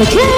Okay.